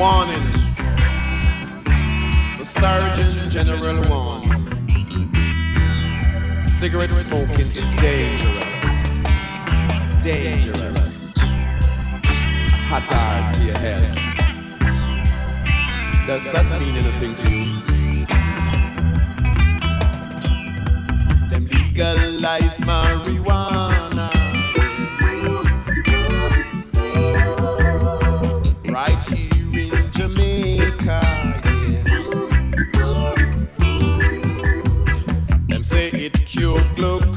warning. The Surgeon General warns. Cigarette smoking is dangerous. Dangerous. Hazard to your health. Does that mean anything to you? Them legalize marijuana. Jamaica. Yeah. Them say it cure global.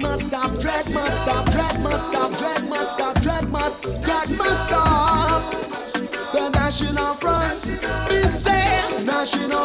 must stop, dread must stop, dread must stop, dread must stop, dread must, dread must stop. The National Front, we say National.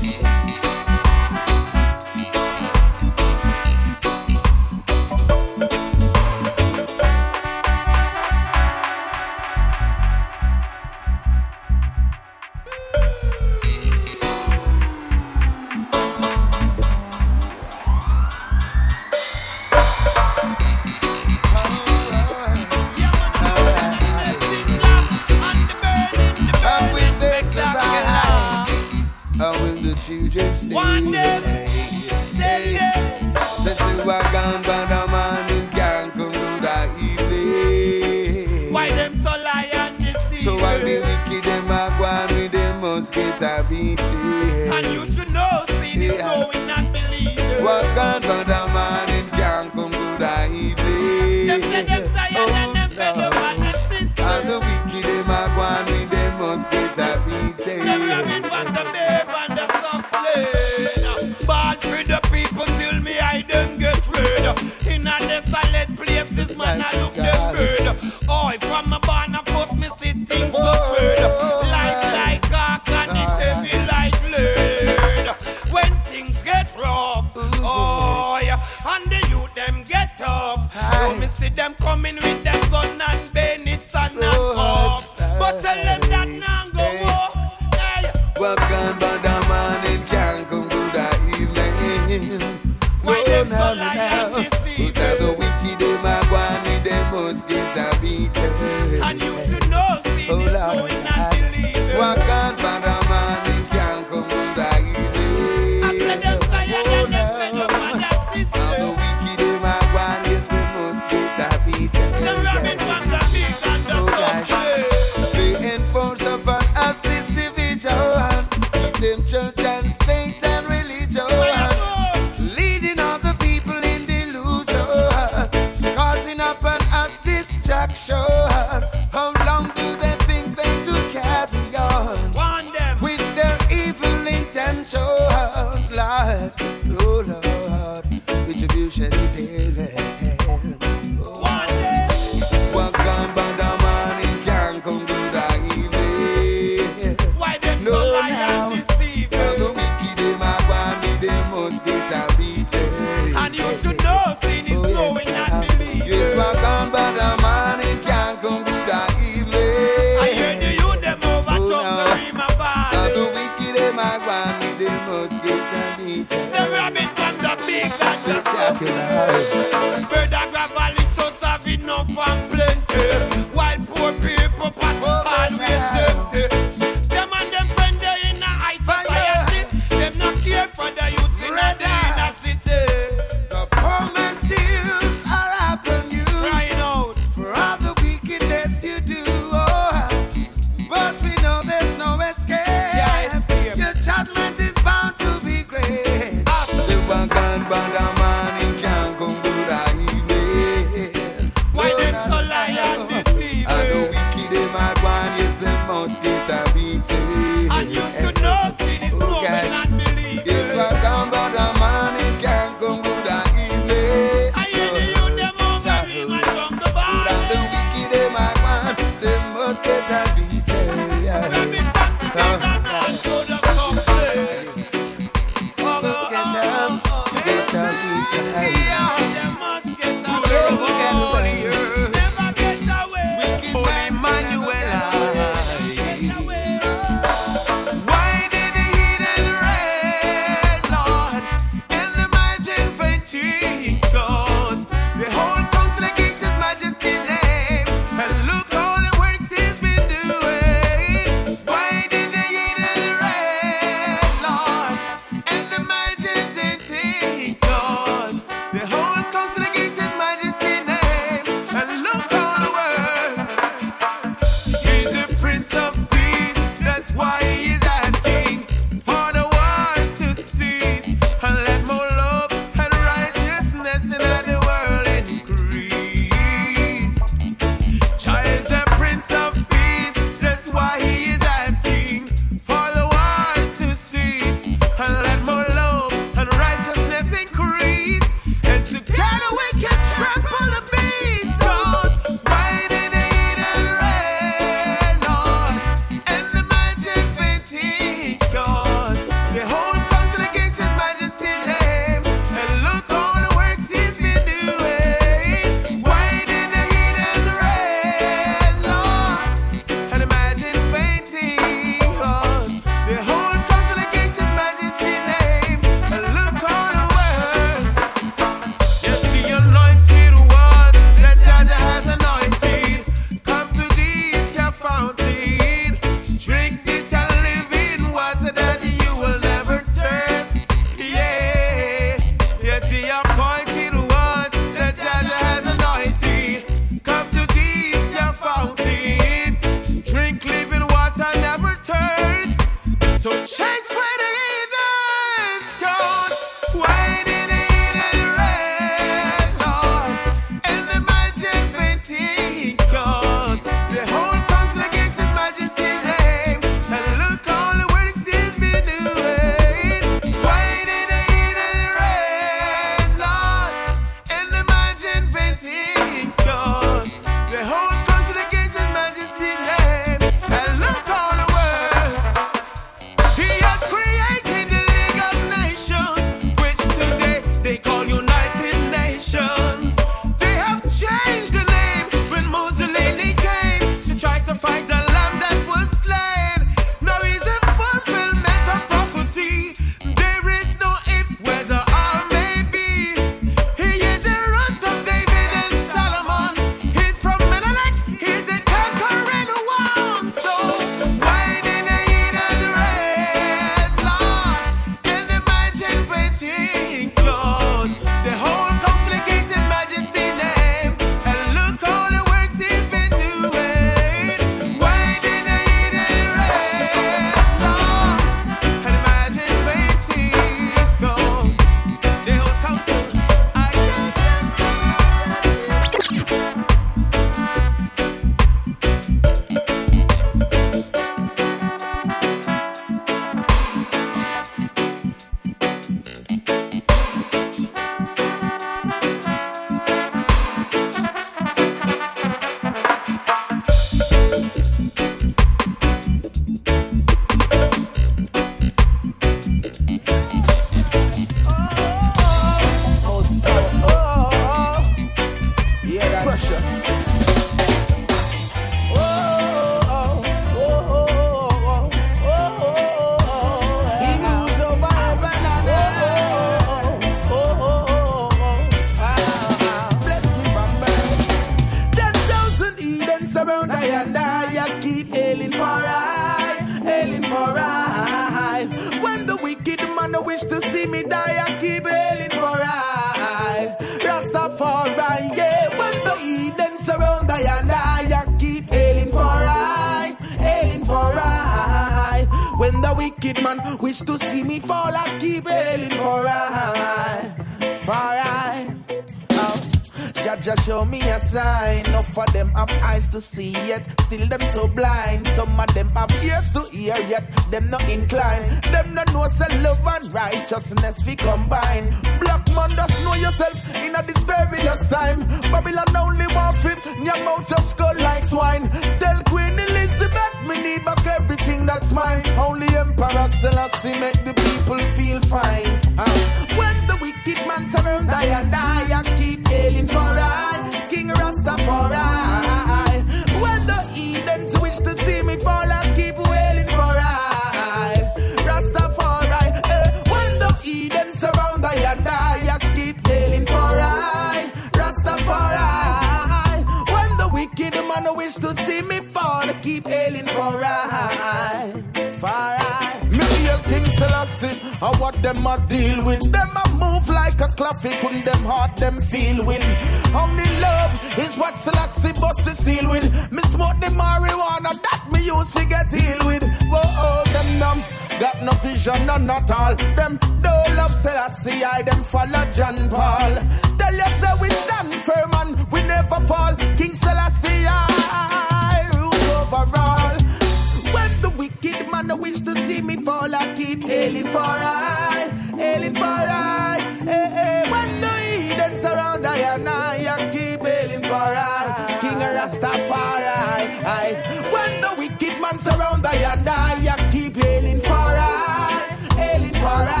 I. When the wicked man surround I and I, I keep hailing for I, hailing for I.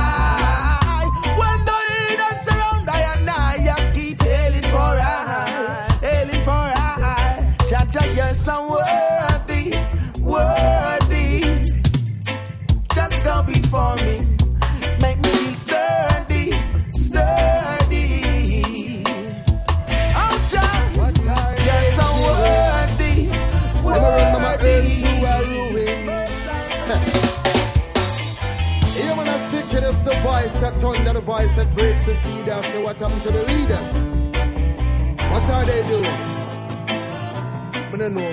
voice that breaks the. I say, what happened to the leaders? What are they doing? I don't know.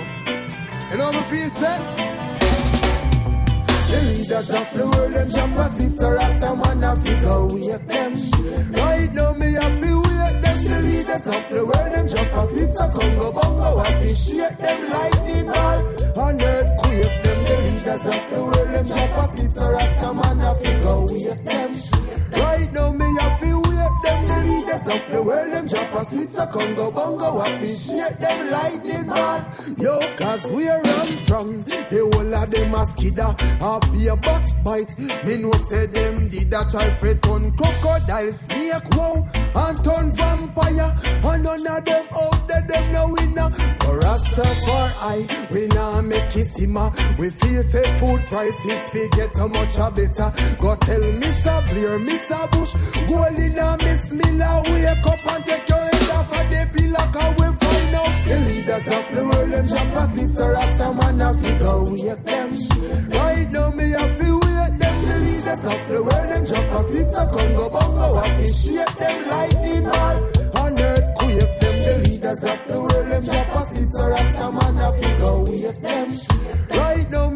You know what I feel, say? The leaders of the world, them jump a sip, so Rasta man a figure wake them. Right now, me have to wake them. The leaders of the world, them jump a sip, so Congo bongo appreciate them lightning ball. And earthquake them. The leaders of the world, them jump a sip, so Rasta man a figure wake them. Right now, me have to leaders of the world, them a sip, so Congo bongo appreciate them lightning ball. Yo, cause we run from the whole of them a skidder. Happy a backbite. Me know say them did a try for turn crocodile snake wow and turn vampire. And none of them out there them no winner. But Rastafari, we now make it simmer. We feel say food prices fi get how much a better. Go tell Mr. Blair, Mr. Bush, go in a Miss Miller, wake up and take your head off of the pillar. Cause we find out the leaders of the world them jump a sip, so Rasta man a figure wake them. Right now me a feel wake them. The leaders of the world them jump a sip, so Congo bongo appreciate them lightning ball. On earthquake them. The leaders of the world them jump a sip, so Rasta man a figure wake them. Right now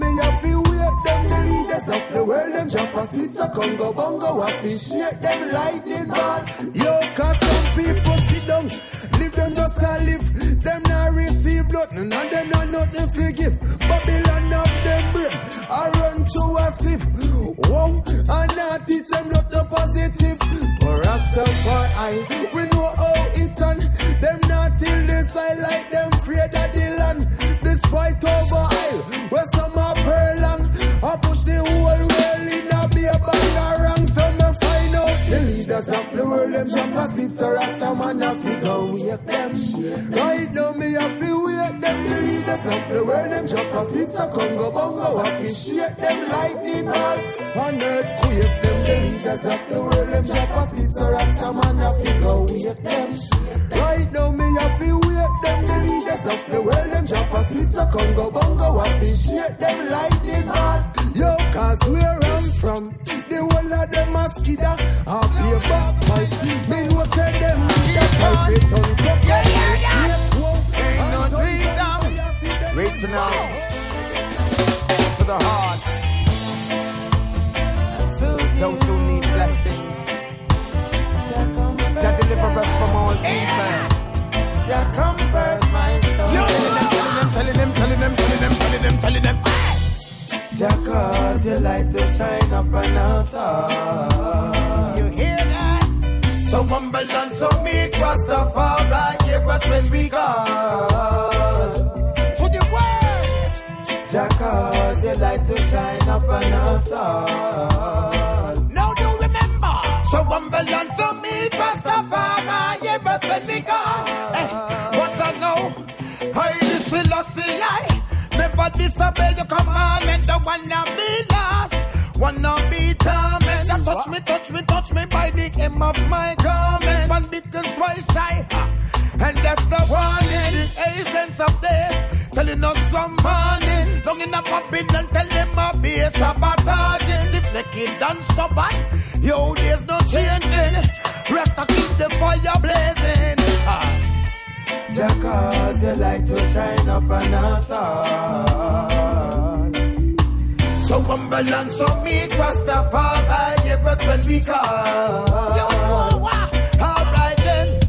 wake them. The leaders of the world them jump a sip, so Congo bongo appreciate them lightning ball. Yo, cause some people sit down, live them just a live. Them not receive nothing, and them not nothing forgive. Babylon of them brain, I run through a sieve. Whoa, and not teach them nothing positive. But Rastafari, we know how it on. Them not till this I like them afraid of the land. Despite over The whole world in a be a bangarang. So me find out the leaders of the world, them jump a sip, so Rasta man a figure wake them. Right now me a feel wake them. The leaders of the world, them jump a sip, so Congo bongo appreciate them lightning ball. On earthquake them, the leaders of the world, them jump a sip, so Rasta man a figure wake them. Right now me a feel wake them. The leaders of the world, them jump a sip, a Congo bongo appreciate them lightning rod. Cause where I'm from, the whole of them a skidder. I'll be a back pipe. Me know say them need a type it on top. Yeah, yeah, yeah. Ain't no dream don't now. tell me I see them Reaching out to the heart. Those who need blessings. Jah deliver us from all evil. Jah comfort my soul. Yo, Telling them, telling them, telling them, telling them, telling them, telling them. Jah cause your light to shine up on us all. You hear that? So humble and so meek, Rastafari, hear us when we call. To the world. Jah cause your light to shine up on us all. Now you remember. So humble and so meek, Rastafari, hear us when we call. Hey, what I know, I listen, see I. Never disobey your commandment, the one not be lost. Wanna be torment. That touch me, touch me, touch me by the hem of my garment. One bit is twice shy. And that's the warning. The essence of this. Telling us from morning. Don't in a popping and tell them a be a. If the kid done stubborn, yo, there's no changing. Rest to keep the fire blazing. Ah. Jah cause your light to shine up on us all. So humble and so meek, Rastafari, hear us when we call. You know what? Alright then.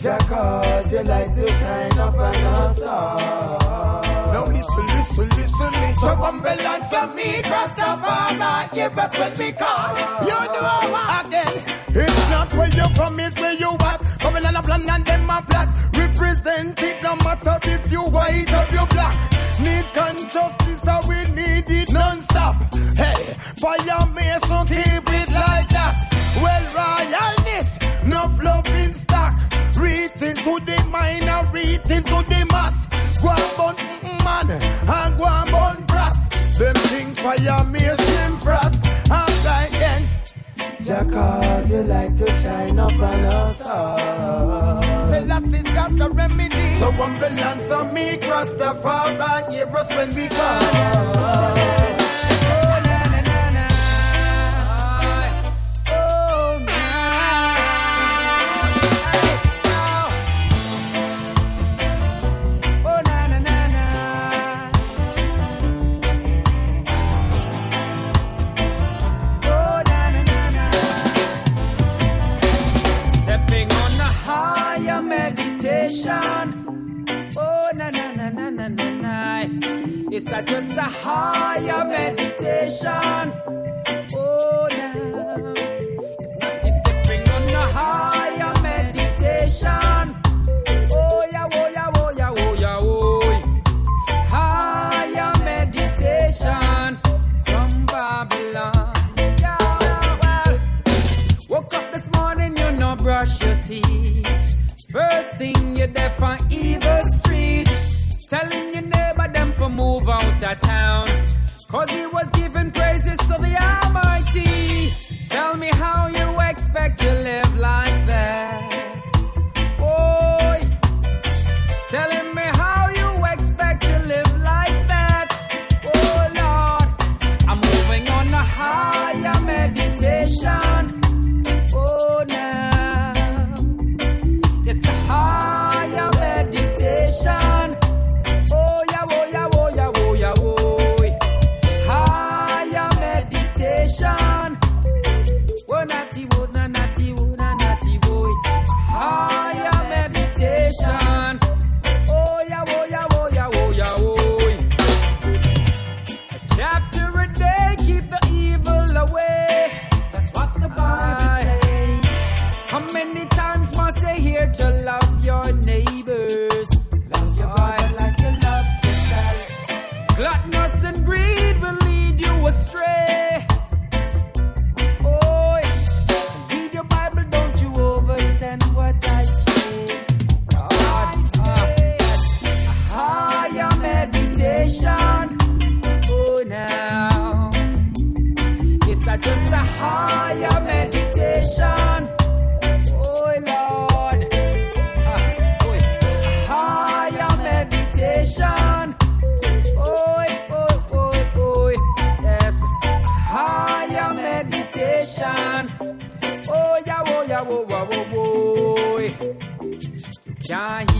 Jah cause your light to shine up on us all. Now listen, listen, listen, listen. So humble and so meek, Rastafari, hear us when we call. You know what? Again, it's not where you're from, it's where you at. Babylon a plan and them a plot. Represent it no matter if you white or you black. Need consciousness, so we need it non-stop. Hey, fire mason, keep it like that. Well, royalness, no love in stock. Reaching to the minor, reaching to the mass. Go and mm, man, and go and burn brass. Them things fire mason frost. Alright then. Jah cause your light to shine up on us all. Selassie's got the remedy. So humble and so meek, Rastafari, hear us when we call. Higher meditation. Oh. It's not the stepping on a higher meditation. Oh, yeah, oh, yeah, oh, yeah, oh, yeah, oh. Higher meditation from Babylon. Yeah, well. Woke up this morning, you know, brush your teeth. First thing there on town. Cause he was giving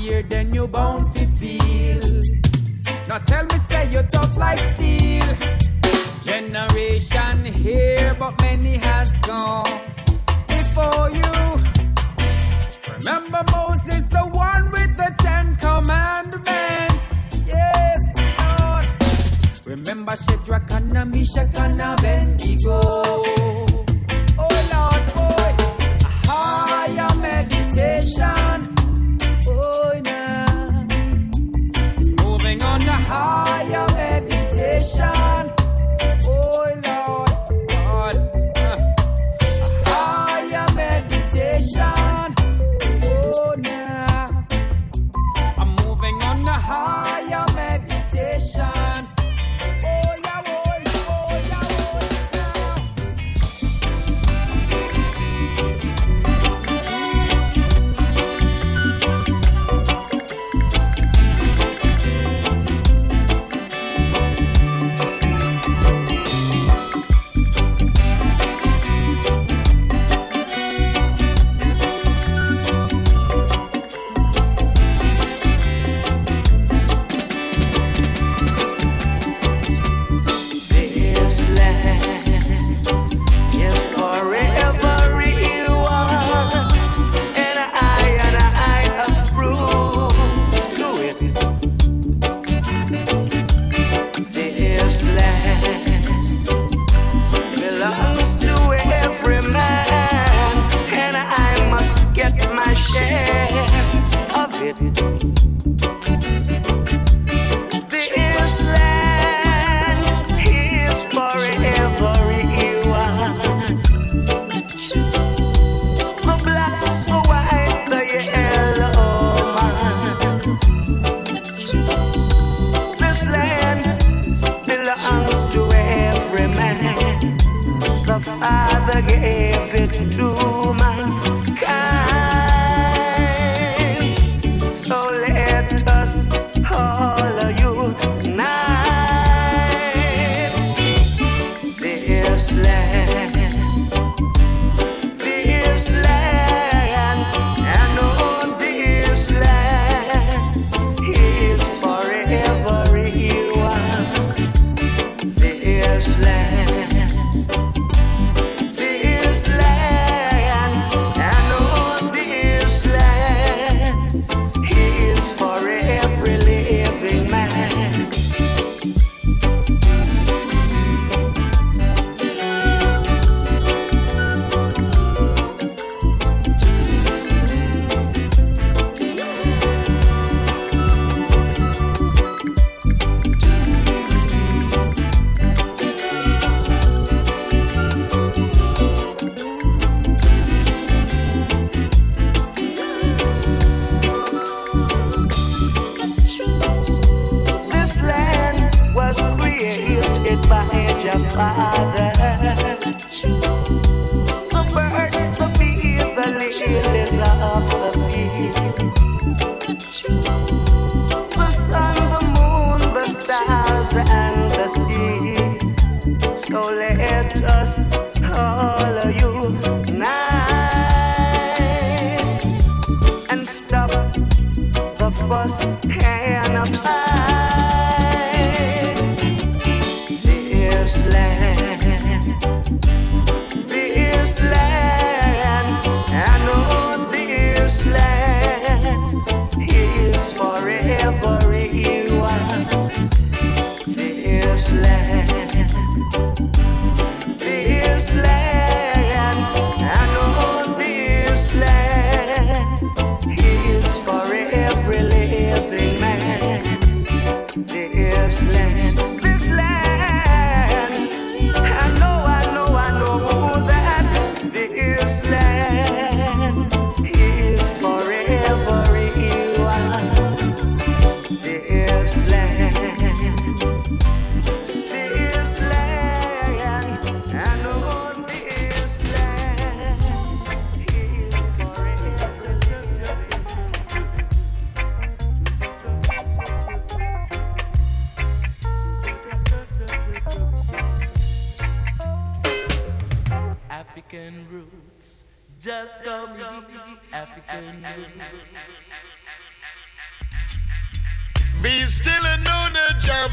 higher than you bound to feel. Now tell me, say you're tough like steel. Generation here, but many has gone before you. Remember Moses, the one with the Ten Commandments. Yes, Lord. Remember Shadrach and Meshach and Abednego. of other games.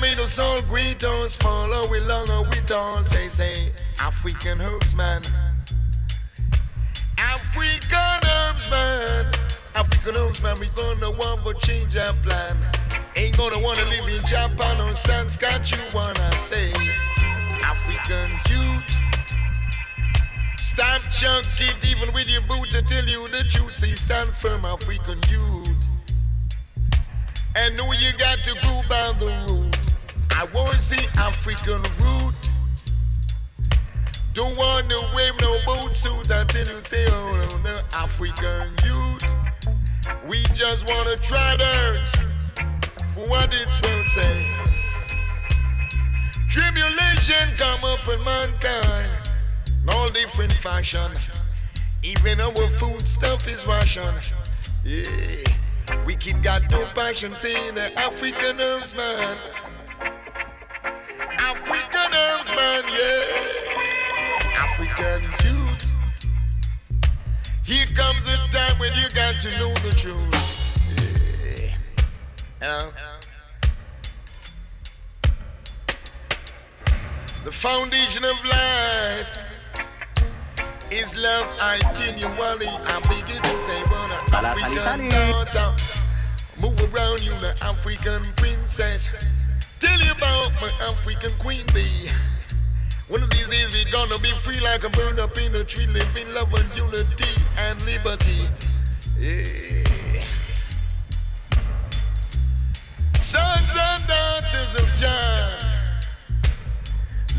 Me soul great or smaller, we longer, we tall, say, say, African herbsman. African herbsman. African herbsman, we gonna want for change our plan. Ain't gonna wanna live in Japan or Saskatchewan, I say. African youth. Stop junk it even with your boots to tell you the truth. Say stand firm, African youth. And know you got to go by the root. I to see African root. Don't want to wave no boat suit until you say, oh no, no, African youth. We just want to try to for what it's worth, say. Tribulation come up in mankind, in all different fashion. Even our food stuff is ration. Yeah. Wicked got no passion, saying the African herbs man. African herbs man, yeah. African youth. Here comes the time when you got to know the truth. Yeah. Uh, the foundation of life is love. I tell you, Wally, I'm beginning to say, well, an African daughter. Move around, you, the African princess. Tell you about my African queen bee. One of these days we gonna be free like a bird up in a tree, living love and unity and liberty. Yeah. Sons and daughters of Jah.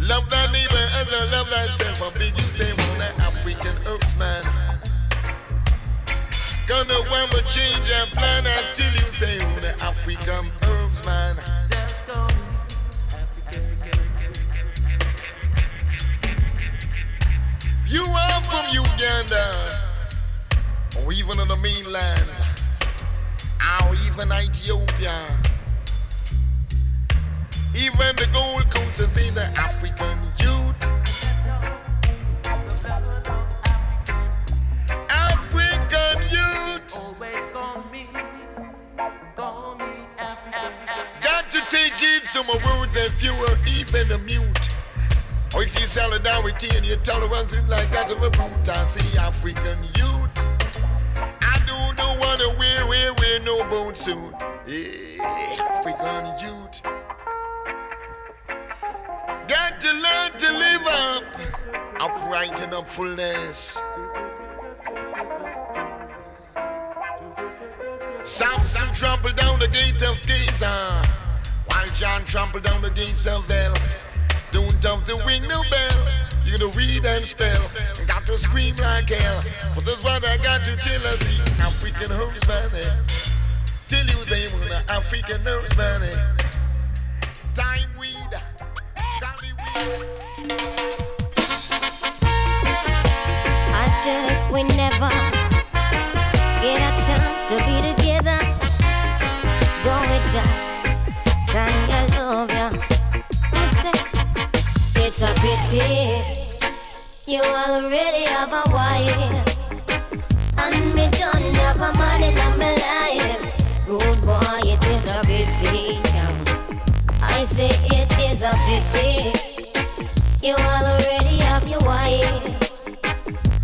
Love thy neighbor as I love thyself. How big you say, well, that African earth man. Gonna want to change and plan until you say, well, the African herbs man. If you are from Uganda, or even on the mainland, or even Ethiopia, even the Gold Coast in the African youth. My words you are even a mute. Or if you solidarity and your tolerance is like that of a brute, I say African youth. I do not wanna wear, wear, wear no bone suit. Yeah, African youth. Got to learn to live up, upright and up fullness. Samson trampled down the gate of Gaza, John trampled down the gates of hell. Don't have to ring bell. You gotta read and spell. Got to scream like hell. For this what I got to tell us. the African horseman. eh. Tell you they want the African horseman. eh. Time weed. Cali weed. I said if we never get a chance to be together, go with ya. It's a pity you already have a wife, and me don't have a man in my life. Good boy, it is a pity. I say it is a pity you already have your wife.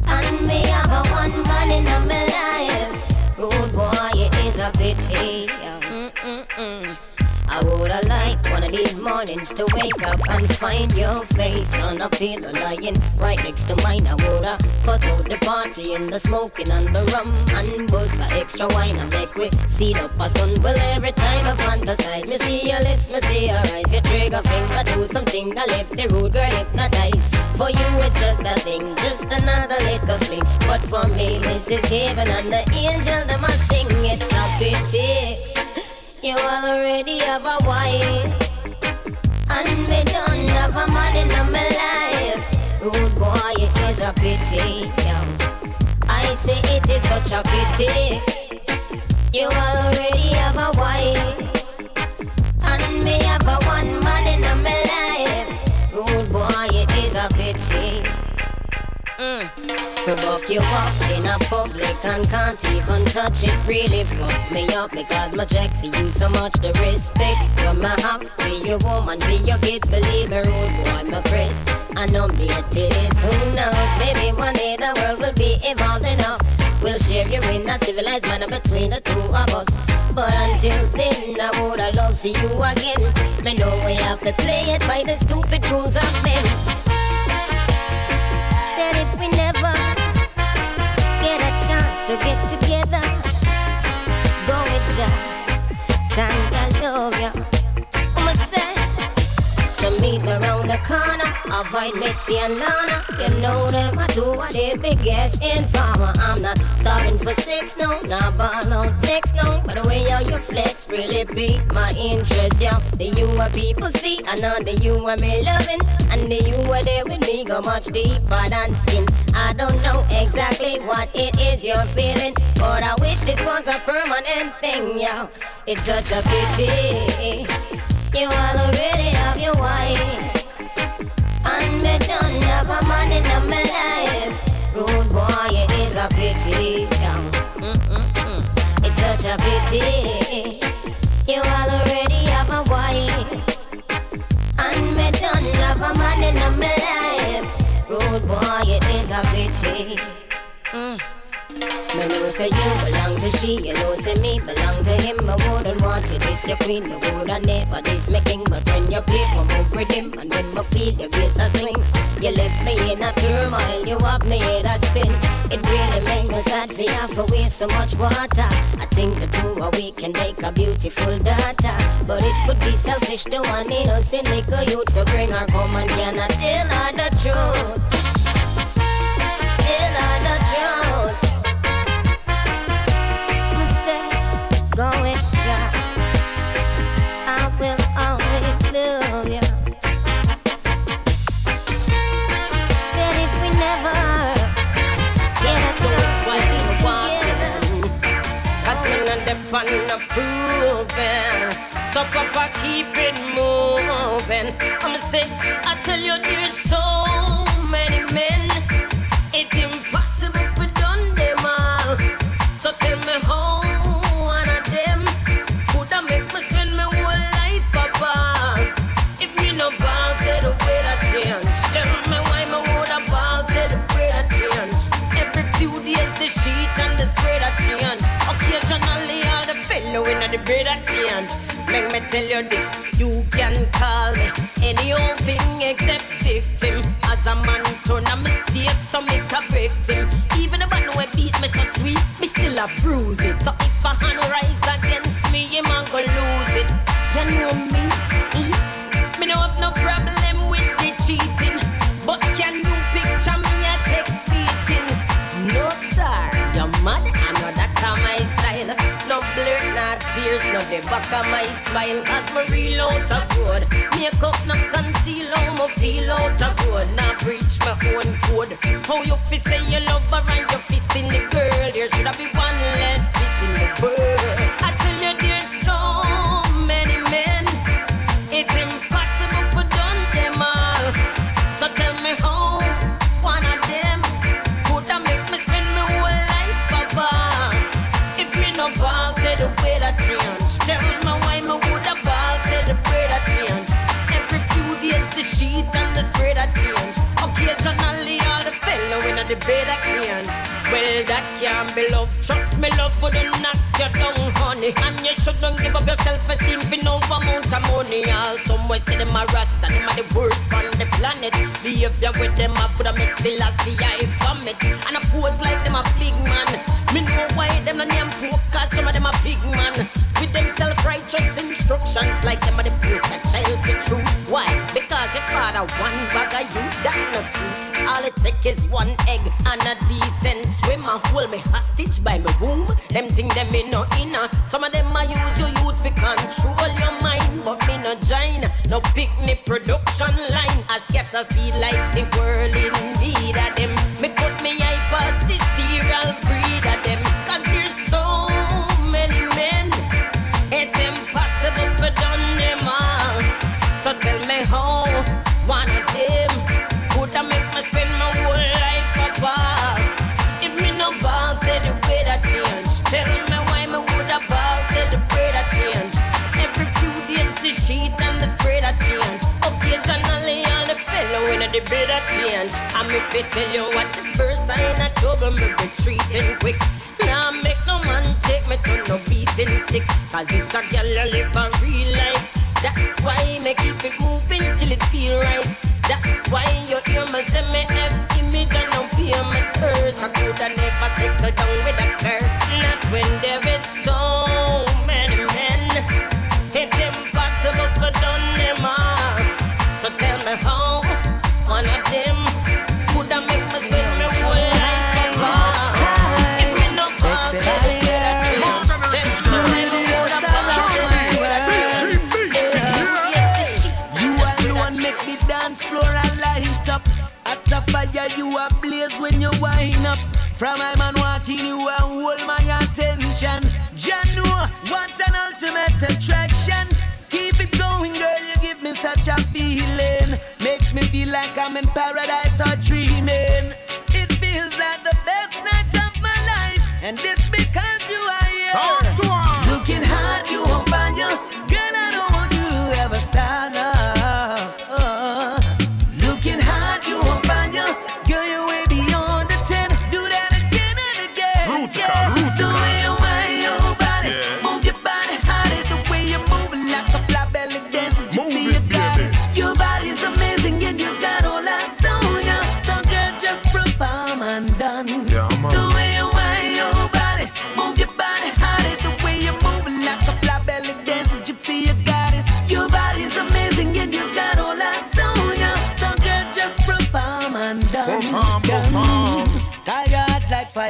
And me have a one man in my life. Good boy, it is a pity. Mm-mm-mm. I woulda liked one of these mornings to wake up and find your face on a pillow lying right next to mine. I woulda cut out the party and the smoking and the rum and bust a extra wine and make we see up a sun. Well, every time I fantasize, me see your lips, me see your eyes, your trigger finger do something. I left the rude girl hypnotized. For you, it's just a thing, just another little fling. But for me, this is heaven and the angel that must sing. It's a pity. You already have a wife, and me don't have a man in my life. Rude boy, it is a pity. yeah. I say it is such a pity. You already have a wife, For buck you up in a public and can't even touch it. Really fuck me up because my check for you so much the respect. You're my have be your woman, be your kids, believe me, rude boy, my Chris. I know me a it is, who knows? Maybe one day the world will be evolved enough. We'll share you in a civilized manner between the two of us. But until then, I woulda love see you again. Me know we have to play it by the stupid rules of men. Said if we never a to get together, go with ya. Time I love ya. I'ma say. So meet me around the corner, avoid Mixie and Lana. You know them, I do what they biggest informer. I'm not starving for sex, no, not ball on next, no. But the way how you flex really pique my interest, yeah. The you are people see, I know the you are me loving. And the you are there with me go much deeper than skin. I don't know exactly what it is you're feeling, but I wish this was a permanent thing, yeah. It's such a pity. You already have your wife. And me done have a man in my life Rude boy, it is a pity. It's such a pity. You already have a wife. And me done have a man in my life Rude boy, it is a pity. Mm. Me know say you belong to she, you know say me belong to him. I wouldn't want you this your queen, you woulda never this my king. But when you play for move with him, and when my feel your bass a swing, you left me in a turmoil, you have me in a spin. It really make me sad for you for waste so much water. I think the two of we can make a beautiful daughter, but it would be selfish to one innocent little youth for bring her home and cannot tell her the truth. Tell her the truth. So Papa keep it moving. I'ma say, I Make tell you this, you can call me any old thing except victim. As a man turn a mistake, so me correct him Even the man who beat me so sweet, me still a bruise it. So if a hand rise back of my smile Cause me real out of road Make up, no conceal how me feel out of road Now preach my own code. How you feel say you love her and you fist in the girl. There should have be me love for would knock you down honey. And you shouldn't give up your self-esteem for no amount of money. All somewhere see them a rasta, them are the worst on the planet. Behavior with them I put a mix Selassie I vomit. And I pose like them a big man. Me know why them no name poke cause some of them a big man. With them self-righteous instructions like them are the post a child for truth. Why? Because your father one bag of you that no cute Take is one egg and a decent swimmer. Hold me hostage by my womb. Them think them me no inner Some of them a use your youth for control your mind. But me no join. No picnic production line. I scatter seed like the the bread a change. I'm if they tell you what the first sign of trouble, me be treating quick. Now nah, make no man take me to no beating stick. Cause this a girl a live a real life. That's why me keep it moving till it feel right. That's why you hear me say me F image and no be my curse. I coulda never settle down with a curse. Not when there is so many men. It's impossible for done them all. So tell me how. From a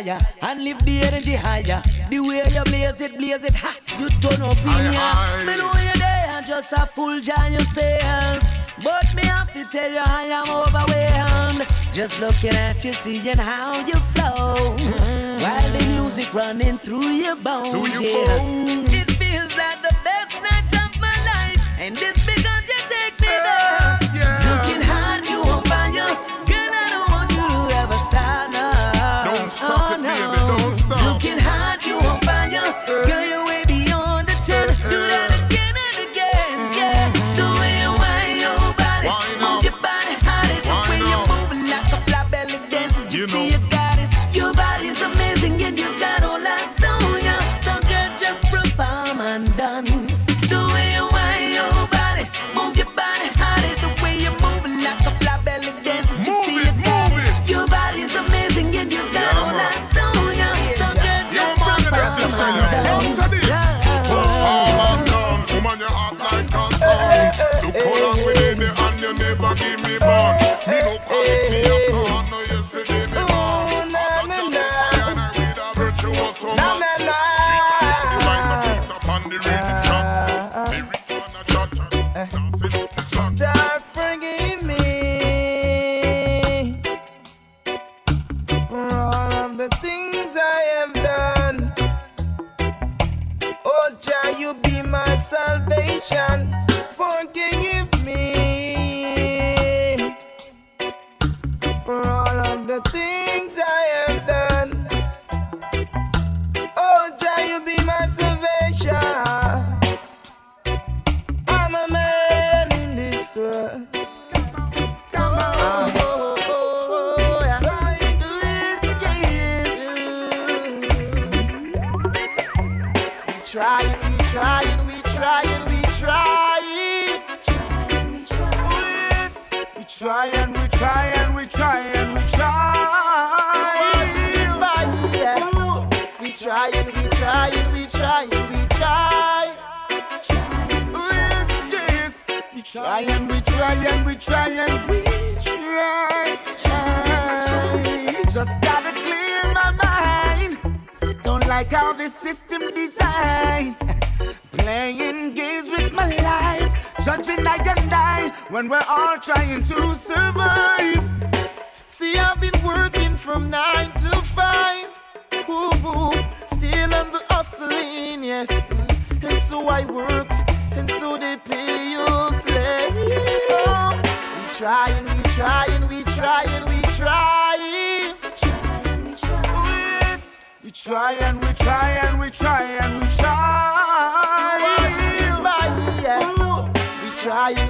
fire and lift the energy higher. The way you blaze it, blaze it, ha! You turn up in here. Me know you're there, just a fool, John yourself. But me have to tell you I am overwhelmed. Just looking at you, seeing how you flow. Mm-hmm. While the music running through your bones. Through your yeah. bones. It feels like the best night of my life. And it's been.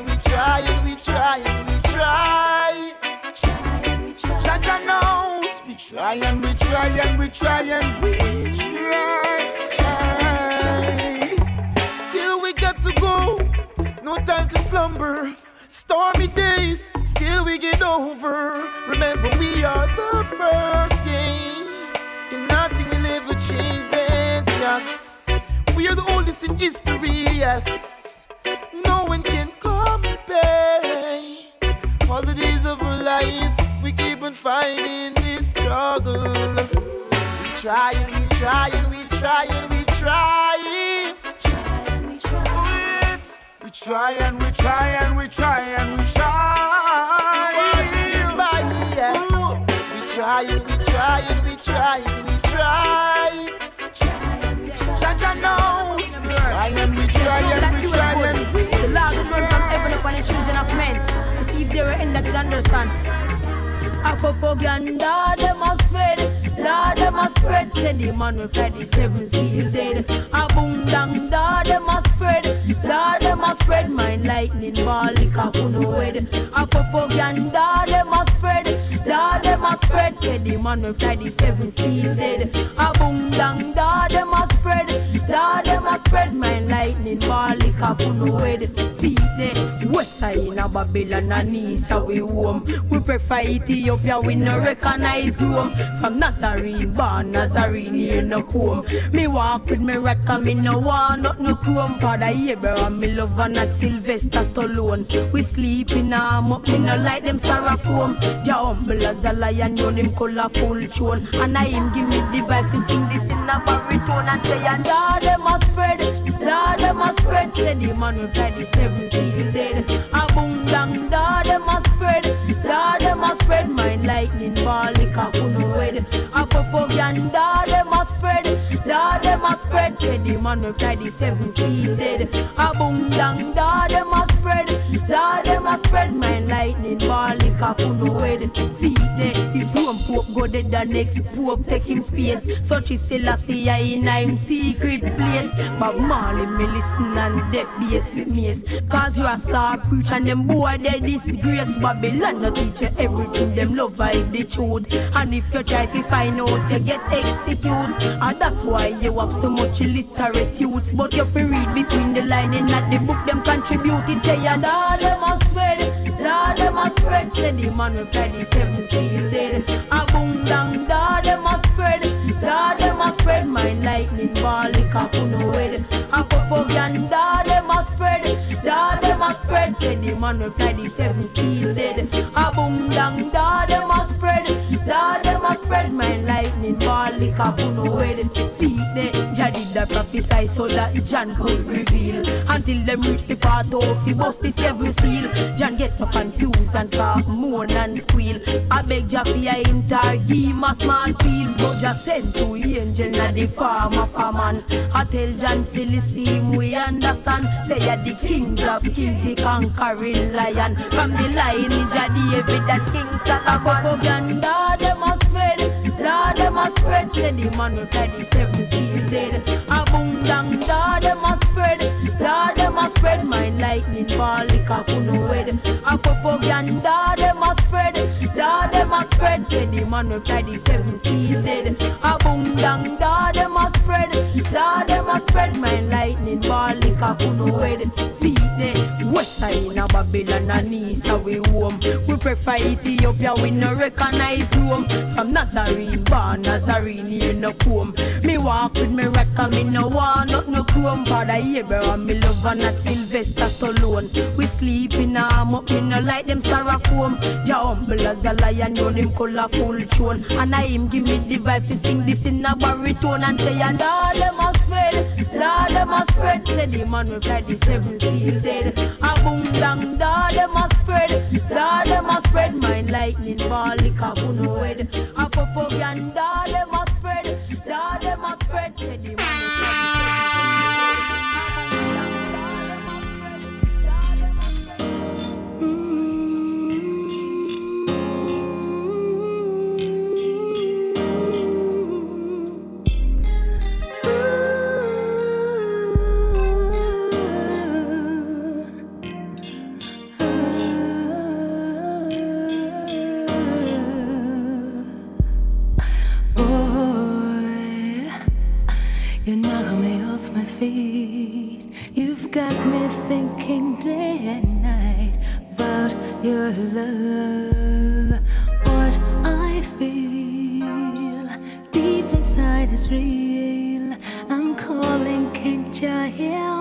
and we try and we try and we try. Jah Jah knows we try and we try and we try and we try. Still we got to go, no time to slumber. Stormy days, still we get over. Remember we are the first, yeah. And nothing will ever change that, yes. We are the oldest in history, yes. All the days of our life, we keep on fighting this struggle. We try and we try and we try and we try. Oh, yes. We try and we try and we try and we try. Ooh. We try and we try and we try and we try. Jah Jah knows. We try and we try and we try and we try. The Lord will burn from heaven upon the children of men end that will understand. A propaganda ah, they must spread, da they must spread. Say the man fly the seven seal dead. A boom dang da they must spread, da they must spread. Mind lightning ball lick off no head. A propaganda they must spread, da they must spread. Say the man fly the seven seal dead. A boom dang da they must spread, da they must spread. Mind lightning ball lick off no head. See the west side in a Babylon and east a we home. We prefer Ethiopia, we no recognize Rome. From Nazarene, born Nazarene, here no comb. Me walk with me rat, come me no want not no chrome. Father Abraham, me love and not Sylvester Stallone. We sleep in arm up, me no like them styrofoam. Jah humble as a lion, you him colorful tune. And I him give me the vibes to sing this in a baritone and say, and da them must spread, da them must spread. Say the man will fly the seven seal dead. A boom dang, da them must spread, da them must spread. Mind lightning ball, lick off no head. A propaganda them must spread, da them must spread. Say the man will fly the seven seal dead. A boom dang, da them must spread, da them must spread. Mind lightning ball, lick off no head. See there, if Rome Pope go dead, the next Pope taking space. Such is Selassie in him secret place. But Marley me listen and deaf bass with mace. Cause you a star preacher and them boy they disgrace. Babylon no teach you everything, them love hide the truth. And if you try to find out, you get executed. And that's why you have so much illiterate youths. But you fi read between the line and not the book them contribute. It say ya da them must spread, da them must spread. Say the man fly the seven dead. A boom dang da them must spread, da spread. Mind lightning ball lick off no head. A propaganda them must spread, da them must spread. Say the man will fly the seven seal dead. A boom dang da them must spread, da them must spread. Mind lightning ball lick off no head. See the Jah did the prophesy so that John could reveal. Until them reach the part of he bust the seven seal. John gets so confused and start moan and squeal. I beg Jah fi a enter, give him a small peel. But Jah send to angel na the farmer farman. I tell John Philistine we understand. Say ya the kings of kings, the conquering lion. From the lion Jah David and King Solomon. Propaganda them must spread, da them must spread. Say the man will fly the seven seal dead. A boom dang da them must spread, da must spread. Mind lightning ball lick off no head. A propaganda them must spread, da them must spread. Say the man seven seal dead. A boom dang da them must spread, da them must spread. Mind lightning ball lick off no head. See the west side in a Babylon and east a we home. We prefer Ethiopia, we no recognize Rome. From Nazarene, born Nazarene, here no comb. Me walk with me record, me no want not no chrome. Father Abraham, me love and not Sylvester Stallone. We sleep in arm up, me no like them styrofoam. Jah humble as a lion, know him colorful tune. And I him give me the vibes to sing this in a baritone and say, and all them must spread, all them must spread. Say the man will fly the seven seal dead. A boom dang, all them must spread, all them must spread. Mind lightning ball, lick up no head. A propaganda, all them must spread, all them must spread. Say the man will the seven You knock me off my feet. You've got me thinking day and night about your love. What I feel deep inside is real. I'm calling, can't you hear?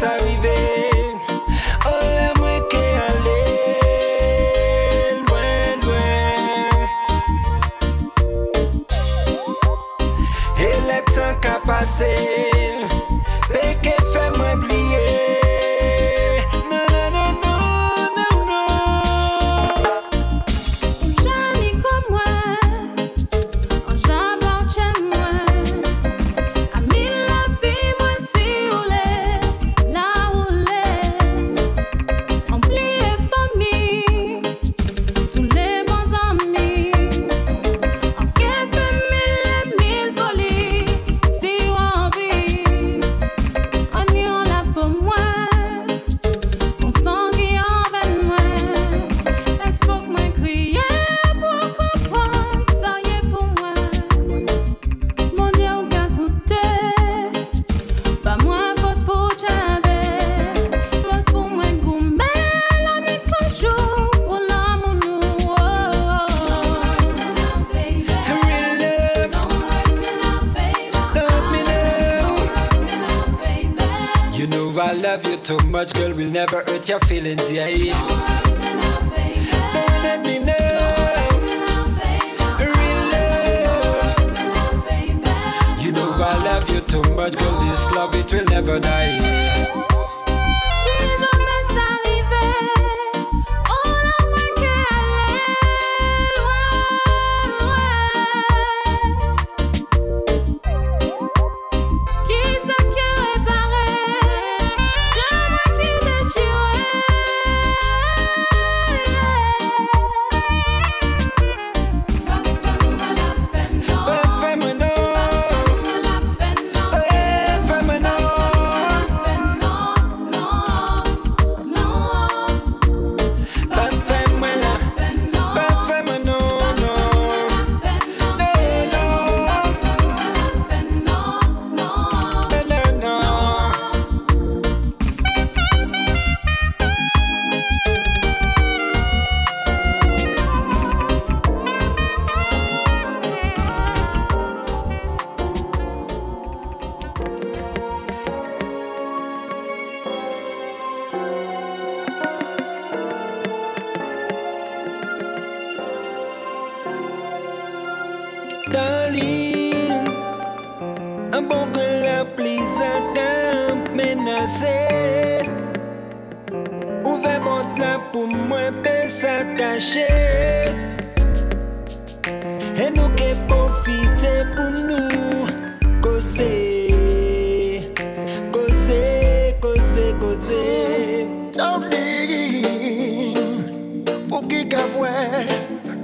sabe your feelings. Ouver mon temps pour moi, mais s'attacher? Et nous qui profitons pour nous. Causer, causer, causer, causer, t'en veux Pour qui qu'à voir,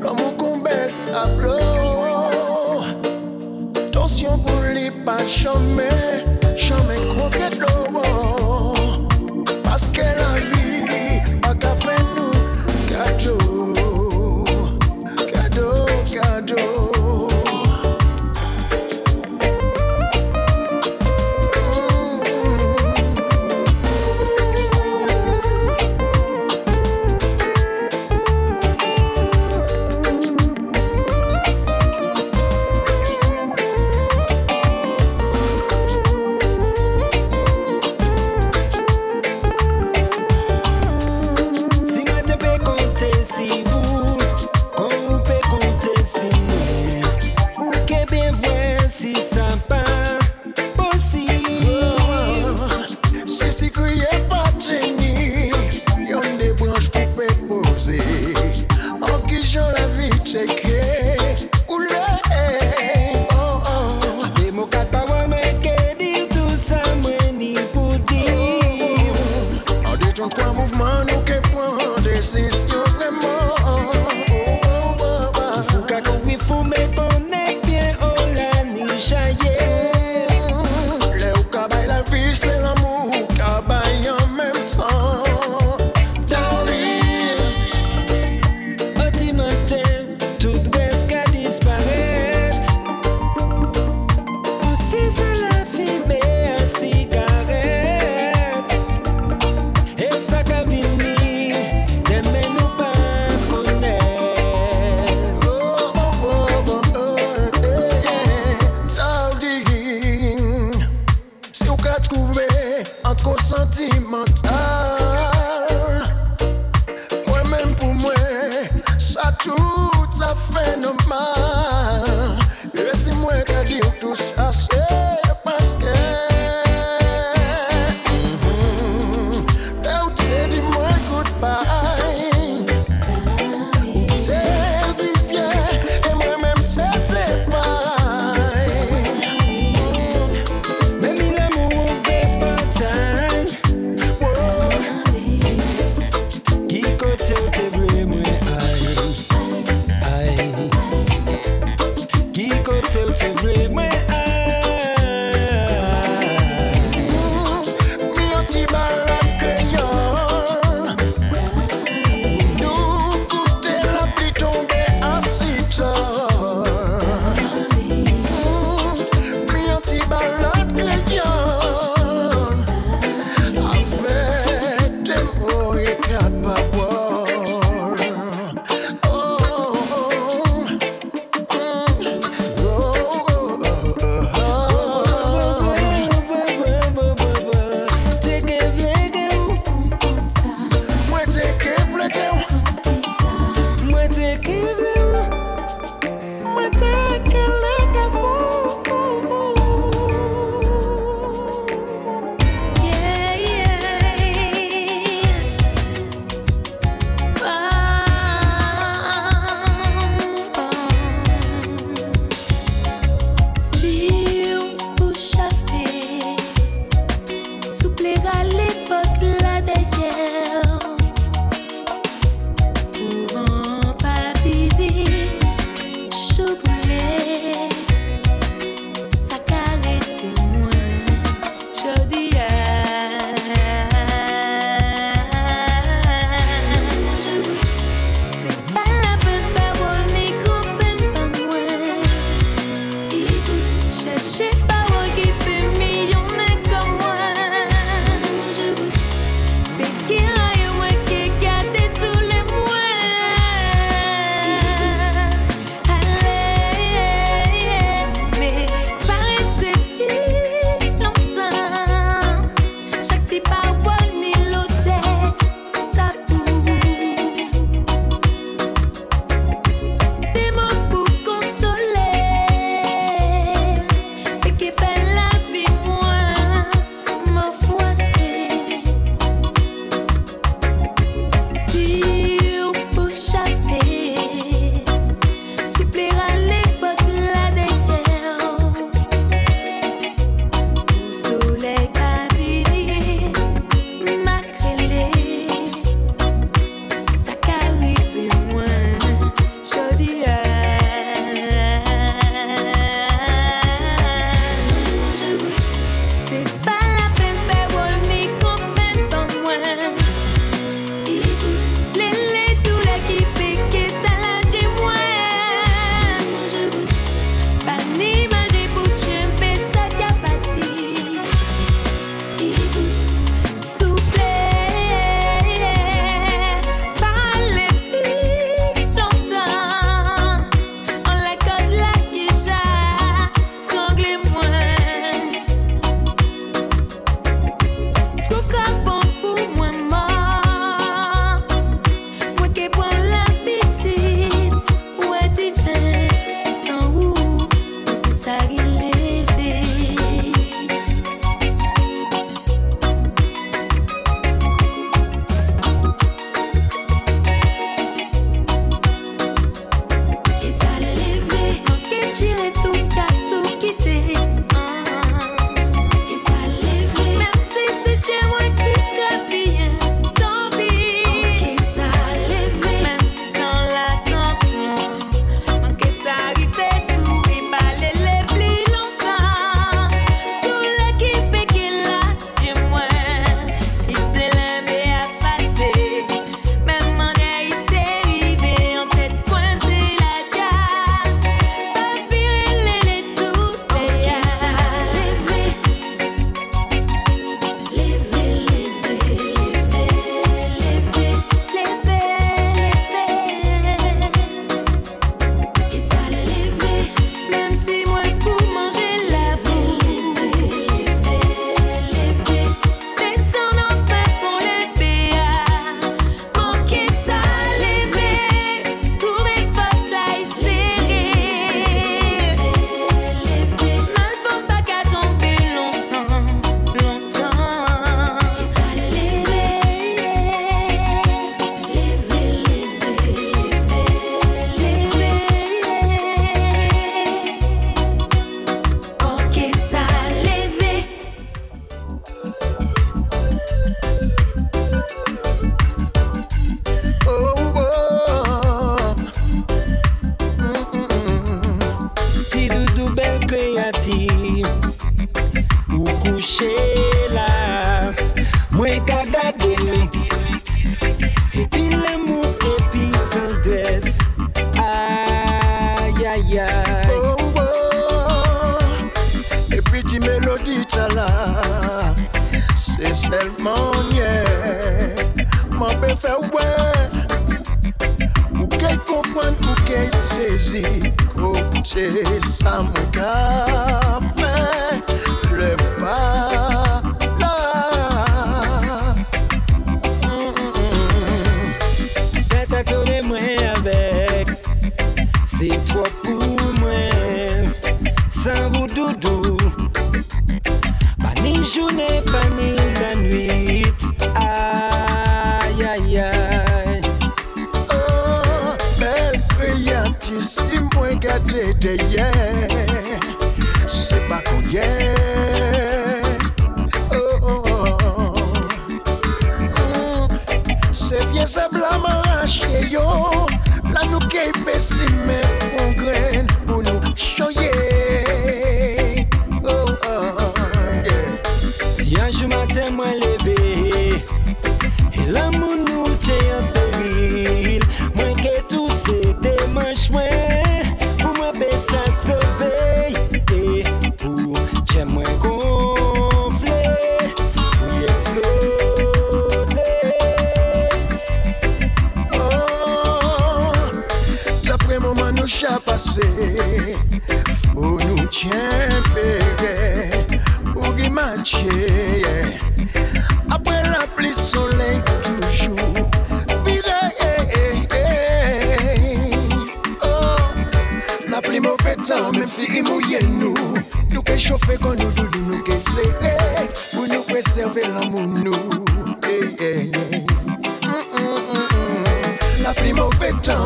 comme on combat ta blanche Attention pour les pas, jamais, jamais, jamais,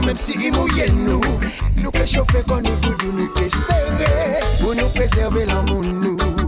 même si il mouillait nous. Nous préchauffer quand nous doudou nous serré pour nous préserver l'amour nous.